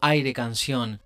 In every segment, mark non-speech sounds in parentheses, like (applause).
Aire Canción.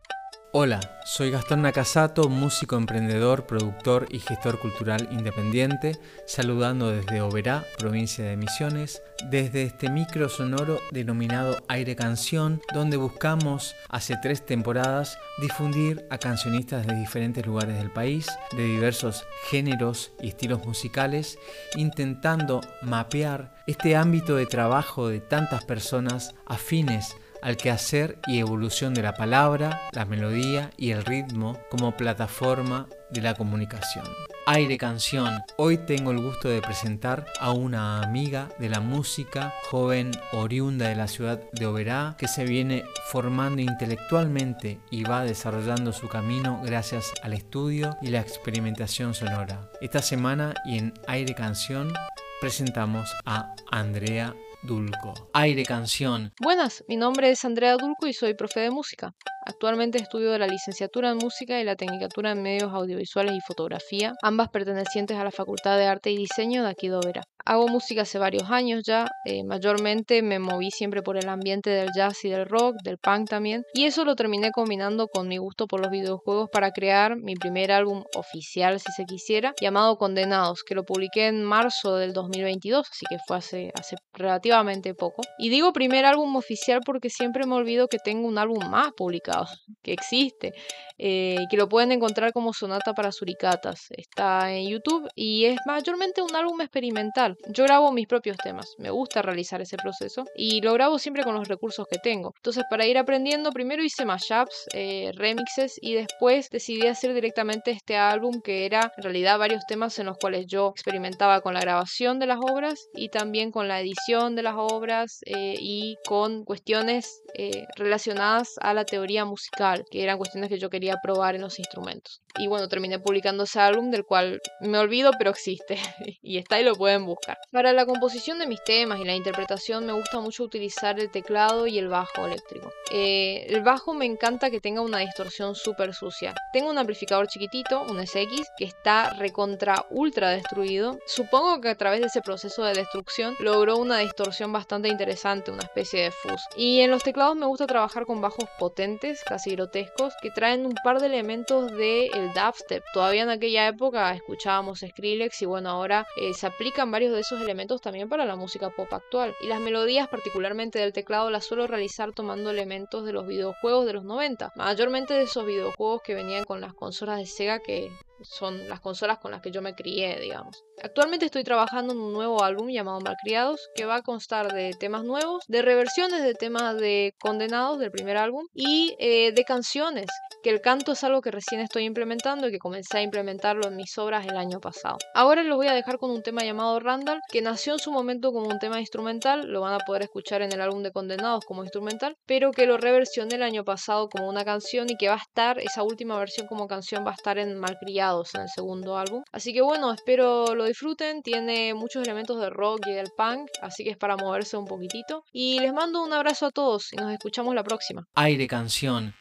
Hola, soy Gastón Nakasato, músico, emprendedor, productor y gestor cultural independiente, saludando desde Oberá, provincia de Misiones, desde este micro sonoro denominado Aire Canción, donde buscamos hace tres temporadas difundir a cancionistas de diferentes lugares del país, de diversos géneros y estilos musicales, intentando mapear este ámbito de trabajo de tantas personas afines al quehacer y evolución de la palabra, la melodía y el ritmo como plataforma de la comunicación. Aire Canción. Hoy tengo el gusto de presentar a una amiga de la música, joven oriunda de la ciudad de Oberá, que se viene formando intelectualmente y va desarrollando su camino gracias al estudio y la experimentación sonora. Esta semana y en Aire Canción presentamos a Andrea Dulco. Aire Canción. Buenas, mi nombre es Andrea Dulco y soy profe de música. Actualmente estudio la licenciatura en música y la tecnicatura en medios audiovisuales y fotografía, ambas pertenecientes a la Facultad de Arte y Diseño de Oberá. Hago música hace varios años ya, eh, mayormente me moví siempre por el ambiente del jazz y del rock, del punk también, y eso lo terminé combinando con mi gusto por los videojuegos para crear mi primer álbum oficial, si se quisiera, llamado Condenados, que lo publiqué en marzo del 2022, así que fue hace, hace relativamente poco. Y digo primer álbum oficial porque siempre me olvido que tengo un álbum más publicado, que existe, eh, que lo pueden encontrar como Sonata para Suricatas. Está en YouTube y es mayormente un álbum experimental yo grabo mis propios temas, me gusta realizar ese proceso y lo grabo siempre con los recursos que tengo. Entonces, para ir aprendiendo, primero hice mashups, eh, remixes y después decidí hacer directamente este álbum que era en realidad varios temas en los cuales yo experimentaba con la grabación de las obras y también con la edición de las obras eh, y con cuestiones eh, relacionadas a la teoría musical, que eran cuestiones que yo quería probar en los instrumentos. Y bueno, terminé publicando ese álbum del cual me olvido, pero existe (laughs) y está y lo pueden buscar. Para la composición de mis temas y la interpretación me gusta mucho utilizar el teclado y el bajo eléctrico. Eh, el bajo me encanta que tenga una distorsión súper sucia. Tengo un amplificador chiquitito, un SX, que está recontra ultra destruido. Supongo que a través de ese proceso de destrucción logró una distorsión bastante interesante, una especie de fuzz. Y en los teclados me gusta trabajar con bajos potentes, casi grotescos, que traen un par de elementos del el dubstep. Todavía en aquella época escuchábamos Skrillex y bueno, ahora eh, se aplican varios de esos elementos también para la música pop actual. Y las melodías, particularmente del teclado, las suelo realizar tomando elementos de los videojuegos de los 90, mayormente de esos videojuegos que venían con las consolas de Sega que son las consolas con las que yo me crié, digamos. Actualmente estoy trabajando en un nuevo álbum llamado Malcriados, que va a constar de temas nuevos, de reversiones de temas de Condenados del primer álbum y eh, de canciones, que el canto es algo que recién estoy implementando y que comencé a implementarlo en mis obras el año pasado. Ahora los voy a dejar con un tema llamado Randall, que nació en su momento como un tema instrumental, lo van a poder escuchar en el álbum de Condenados como instrumental, pero que lo reversioné el año pasado como una canción y que va a estar, esa última versión como canción va a estar en Malcriados en el segundo álbum. Así que bueno, espero lo disfruten. Tiene muchos elementos de rock y del punk, así que es para moverse un poquitito. Y les mando un abrazo a todos y nos escuchamos la próxima. Aire Canción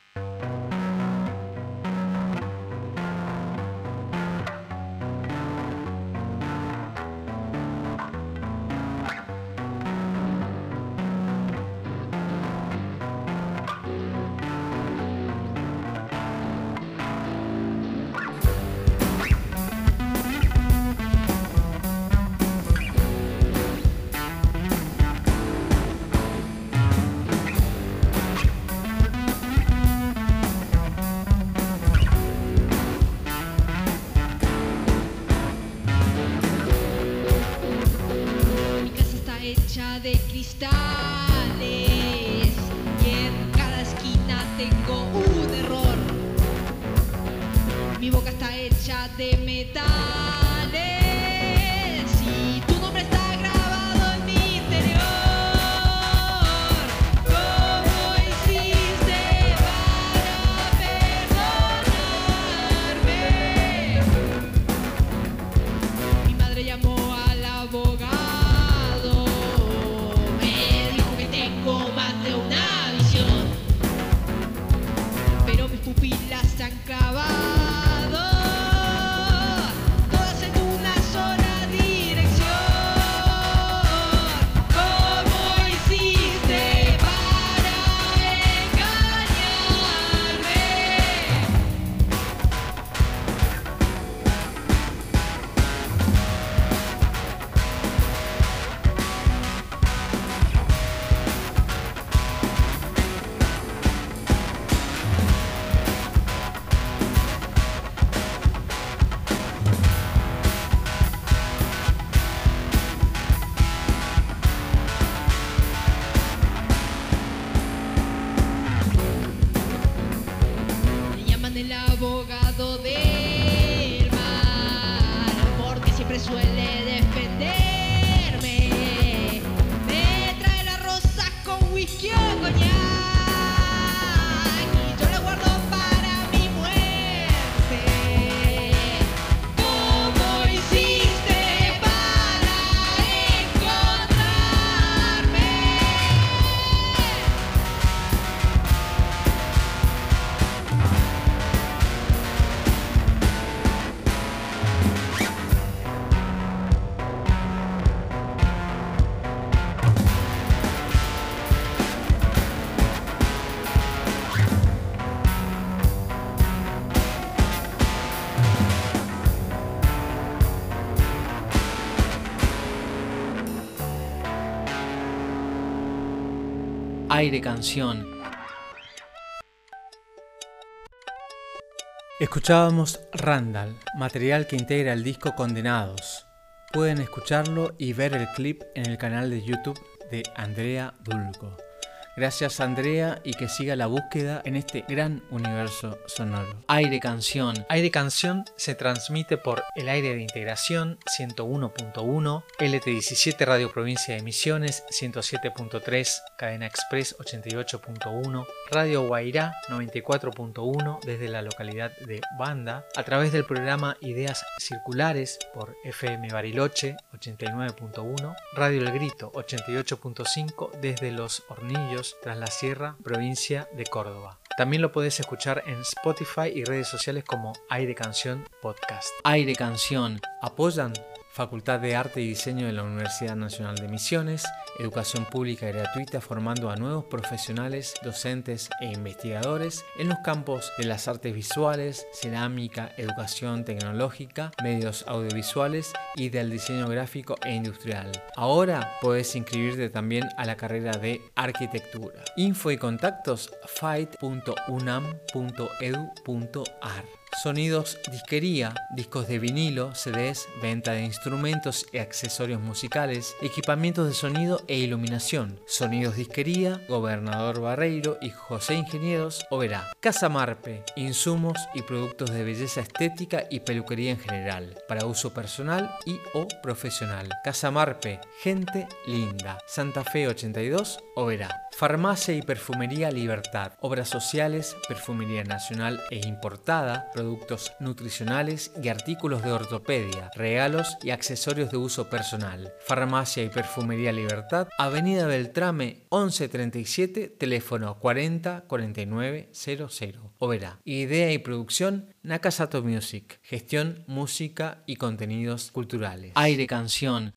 hecha de metal. Canción. Escuchábamos Randall, material que integra el disco Condenados. Pueden escucharlo y ver el clip en el canal de YouTube de Andrea Dulco. Gracias Andrea y que siga la búsqueda en este gran universo sonoro. Aire Canción. Aire Canción se transmite por el aire de integración 101.1, LT17 Radio Provincia de Misiones 107.3, Cadena Express 88.1, Radio Guairá 94.1 desde la localidad de Banda, a través del programa Ideas Circulares por FM Bariloche 89.1, Radio El Grito 88.5 desde Los Hornillos tras la Sierra, provincia de Córdoba. También lo puedes escuchar en Spotify y redes sociales como Aire Canción Podcast. Aire Canción. ¿Apoyan? Facultad de Arte y Diseño de la Universidad Nacional de Misiones, educación pública y gratuita formando a nuevos profesionales, docentes e investigadores en los campos de las artes visuales, cerámica, educación tecnológica, medios audiovisuales y del diseño gráfico e industrial. Ahora puedes inscribirte también a la carrera de arquitectura. Info y contactos fight.unam.edu.ar Sonidos disquería, discos de vinilo, CDs, venta de instrumentos y accesorios musicales, equipamientos de sonido e iluminación. Sonidos disquería, Gobernador Barreiro y José Ingenieros Oberá. Casa Marpe, insumos y productos de belleza estética y peluquería en general, para uso personal y o profesional. Casa Marpe, gente linda. Santa Fe 82, Oberá. Farmacia y Perfumería Libertad. Obras sociales, perfumería nacional e importada, productos nutricionales y artículos de ortopedia, regalos y accesorios de uso personal. Farmacia y Perfumería Libertad, Avenida Beltrame 1137, teléfono 40 49 00. Oberá. Idea y producción Nakasato Music. Gestión, música y contenidos culturales. Aire Canción